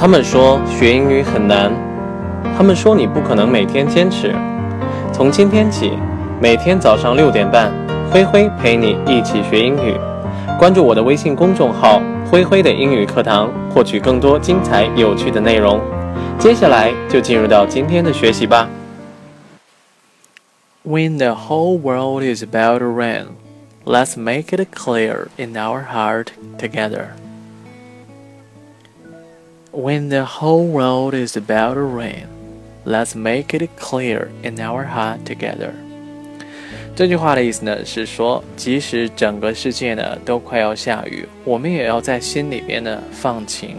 他们说学英语很难，他们说你不可能每天坚持。从今天起，每天早上六点半，灰灰陪你一起学英语。关注我的微信公众号“灰灰的英语课堂”，获取更多精彩有趣的内容。接下来就进入到今天的学习吧。When the whole world is about to rain, let's make it clear in our heart together. When the whole world is about to rain, let's make it clear in our heart together. 这句话的意思呢是说，即使整个世界呢都快要下雨，我们也要在心里边呢放晴。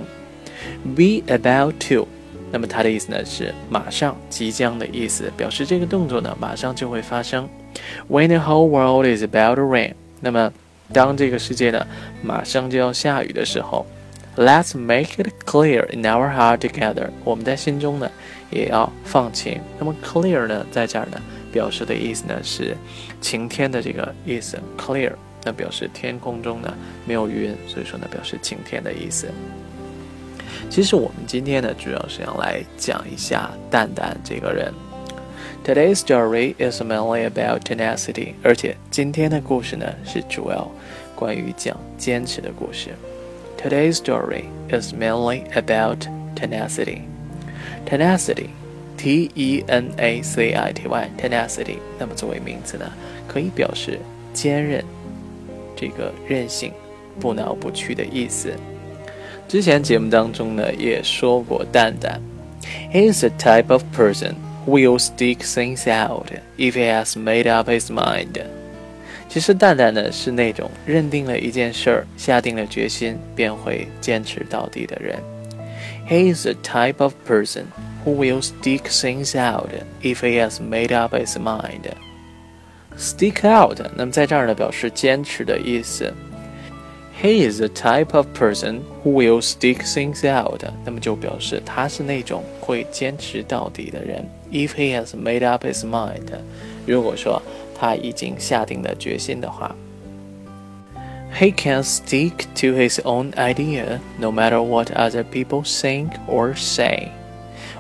Be about to，那么它的意思呢是马上、即将的意思，表示这个动作呢马上就会发生。When the whole world is about to rain，那么当这个世界呢马上就要下雨的时候。Let's make it clear in our heart together。我们在心中呢，也要放晴。那么 clear 呢，在这儿呢，表示的意思呢是晴天的这个意思。clear 那表示天空中呢没有云，所以说呢表示晴天的意思。其实我们今天呢，主要是要来讲一下蛋蛋这个人。Today's story is mainly about tenacity。而且今天的故事呢，是主要关于讲坚持的故事。Today's story is mainly about tenacity. Tenacity, T-E-N-A-C-I-T-Y, tenacity. 那么作为名词呢，可以表示坚韧，这个韧性、不挠不屈的意思。之前节目当中呢，也说过蛋蛋，He is the type of person who will stick things out if he has made up his mind. 其实蛋蛋呢是那种认定了一件事儿，下定了决心便会坚持到底的人。He is the type of person who will stick things out if he has made up his mind. Stick out，那么在这儿呢表示坚持的意思。He is the type of person who will stick things out，那么就表示他是那种会坚持到底的人。If he has made up his mind，如果说他已经下定了决心的话，He can stick to his own idea no matter what other people think or say。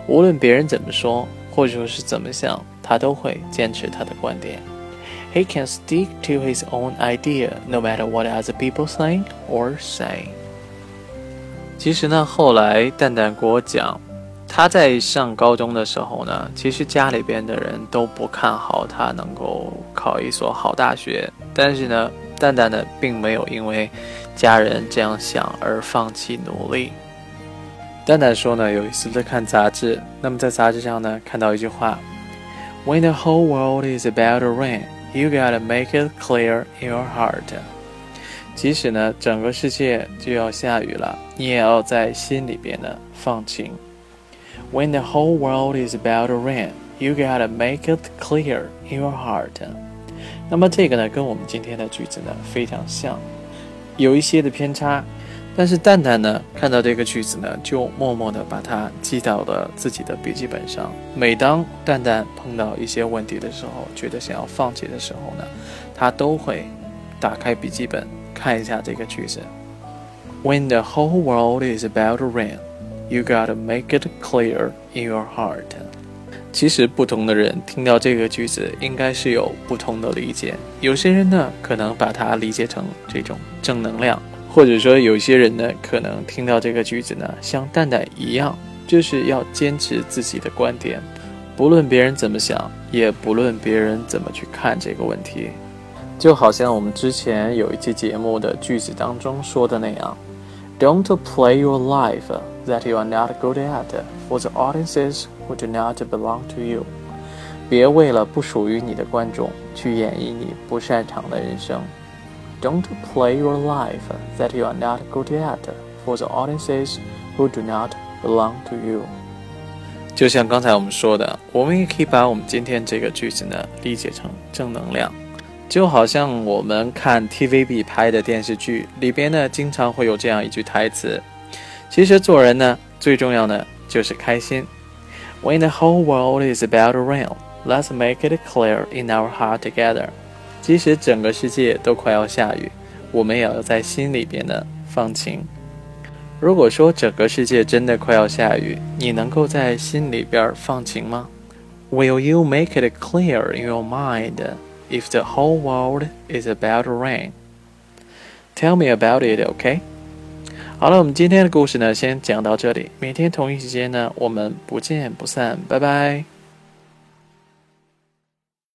无论别人怎么说，或者说是怎么想，他都会坚持他的观点。He can stick to his own idea no matter what other people think or say。其实呢，后来蛋蛋给我讲。 他在上高中的时候呢，其实家里边的人都不看好他能够考一所好大学。但是呢，蛋蛋呢并没有因为家人这样想而放弃努力。蛋蛋说呢，有一次在看杂志，那么在杂志上呢看到一句话：“When the whole world is about to rain, you gotta make it clear in your heart。”即使呢整个世界就要下雨了，你也要在心里边呢放晴。When the whole world is about to rain, you gotta make it clear in your heart. 那么这个呢，跟我们今天的句子呢非常像，有一些的偏差。但是蛋蛋呢，看到这个句子呢，就默默地把它记到了自己的笔记本上。每当蛋蛋碰到一些问题的时候，觉得想要放弃的时候呢，他都会打开笔记本看一下这个句子。When the whole world is about to rain. You gotta make it clear in your heart。其实不同的人听到这个句子，应该是有不同的理解。有些人呢，可能把它理解成这种正能量，或者说有些人呢，可能听到这个句子呢，像蛋蛋一样，就是要坚持自己的观点，不论别人怎么想，也不论别人怎么去看这个问题。就好像我们之前有一期节目的句子当中说的那样，Don't play your life。That you are not good at for the audiences who do not belong to you。别为了不属于你的观众去演绎你不擅长的人生。Don't play your life that you are not good at for the audiences who do not belong to you。就像刚才我们说的，我们也可以把我们今天这个句子呢理解成正能量，就好像我们看 TVB 拍的电视剧里边呢，经常会有这样一句台词。其实做人呢，最重要的就是开心。When the whole world is about to rain, let's make it clear in our heart together。即使整个世界都快要下雨，我们也要在心里边呢放晴。如果说整个世界真的快要下雨，你能够在心里边放晴吗？Will you make it clear in your mind if the whole world is about to rain? Tell me about it, OK? 好了，我们今天的故事呢，先讲到这里。每天同一时间呢，我们不见不散。拜拜。